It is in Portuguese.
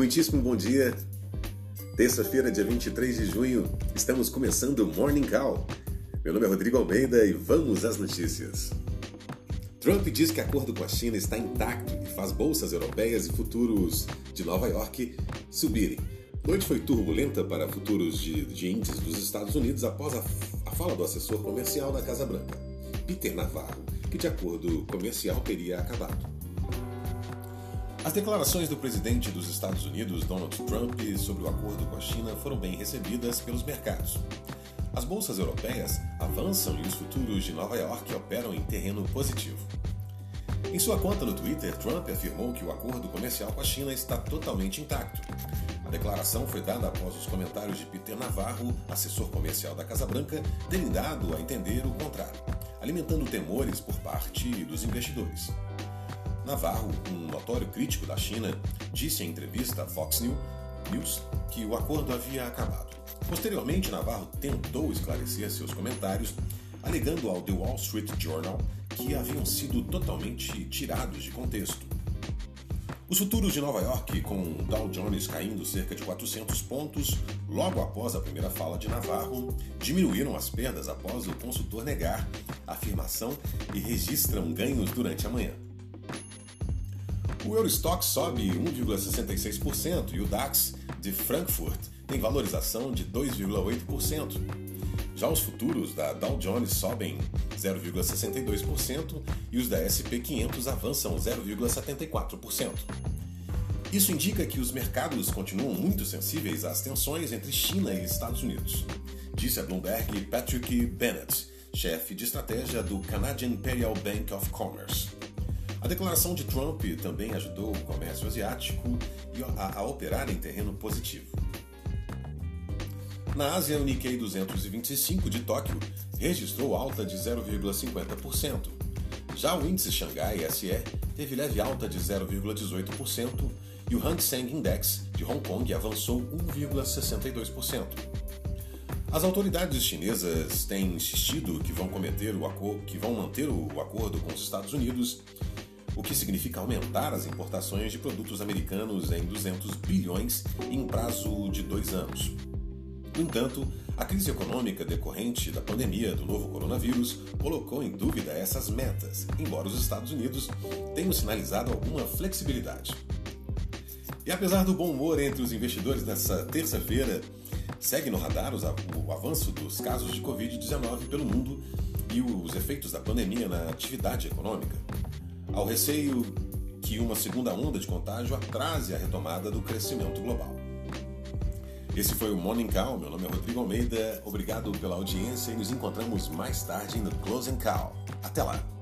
Muitíssimo bom dia. Terça-feira, dia 23 de junho, estamos começando o Morning Call. Meu nome é Rodrigo Almeida e vamos às notícias. Trump diz que acordo com a China está intacto e faz bolsas europeias e futuros de Nova York subirem. Noite foi turbulenta para futuros de, de índices dos Estados Unidos após a, a fala do assessor comercial da Casa Branca, Peter Navarro, que de acordo comercial teria acabado. As declarações do presidente dos Estados Unidos, Donald Trump, sobre o acordo com a China foram bem recebidas pelos mercados. As bolsas europeias avançam e os futuros de Nova York operam em terreno positivo. Em sua conta no Twitter, Trump afirmou que o acordo comercial com a China está totalmente intacto. A declaração foi dada após os comentários de Peter Navarro, assessor comercial da Casa Branca, terem dado a entender o contrário, alimentando temores por parte dos investidores. Navarro, um notório crítico da China, disse em entrevista à Fox News que o acordo havia acabado. Posteriormente, Navarro tentou esclarecer seus comentários, alegando ao The Wall Street Journal que haviam sido totalmente tirados de contexto. Os futuros de Nova York, com o Dow Jones caindo cerca de 400 pontos logo após a primeira fala de Navarro, diminuíram as perdas após o consultor negar a afirmação e registram ganhos durante a manhã. O Eurostock sobe 1,66% e o DAX de Frankfurt tem valorização de 2,8%. Já os futuros da Dow Jones sobem 0,62% e os da SP 500 avançam 0,74%. Isso indica que os mercados continuam muito sensíveis às tensões entre China e Estados Unidos, disse a Bloomberg Patrick Bennett, chefe de estratégia do Canadian Imperial Bank of Commerce. A declaração de Trump também ajudou o comércio asiático a, operar em terreno positivo. Na Ásia, o Nikkei 225 de Tóquio registrou alta de 0,50%. Já o índice Xangai SE teve leve alta de 0,18% e o Hang Seng Index de Hong Kong avançou 1,62%. As autoridades chinesas têm insistido que vão, cometer o acordo, que vão manter o acordo com os Estados Unidos o que significa aumentar as importações de produtos americanos em 200 bilhões em prazo de dois anos. No entanto, a crise econômica decorrente da pandemia do novo coronavírus colocou em dúvida essas metas, embora os Estados Unidos tenham sinalizado alguma flexibilidade. E apesar do bom humor entre os investidores nessa terça-feira, segue no radar o avanço dos casos de Covid-19 pelo mundo e os efeitos da pandemia na atividade econômica ao receio que uma segunda onda de contágio atrase a retomada do crescimento global. Esse foi o Morning Call. Meu nome é Rodrigo Almeida. Obrigado pela audiência e nos encontramos mais tarde no Closing Call. Até lá!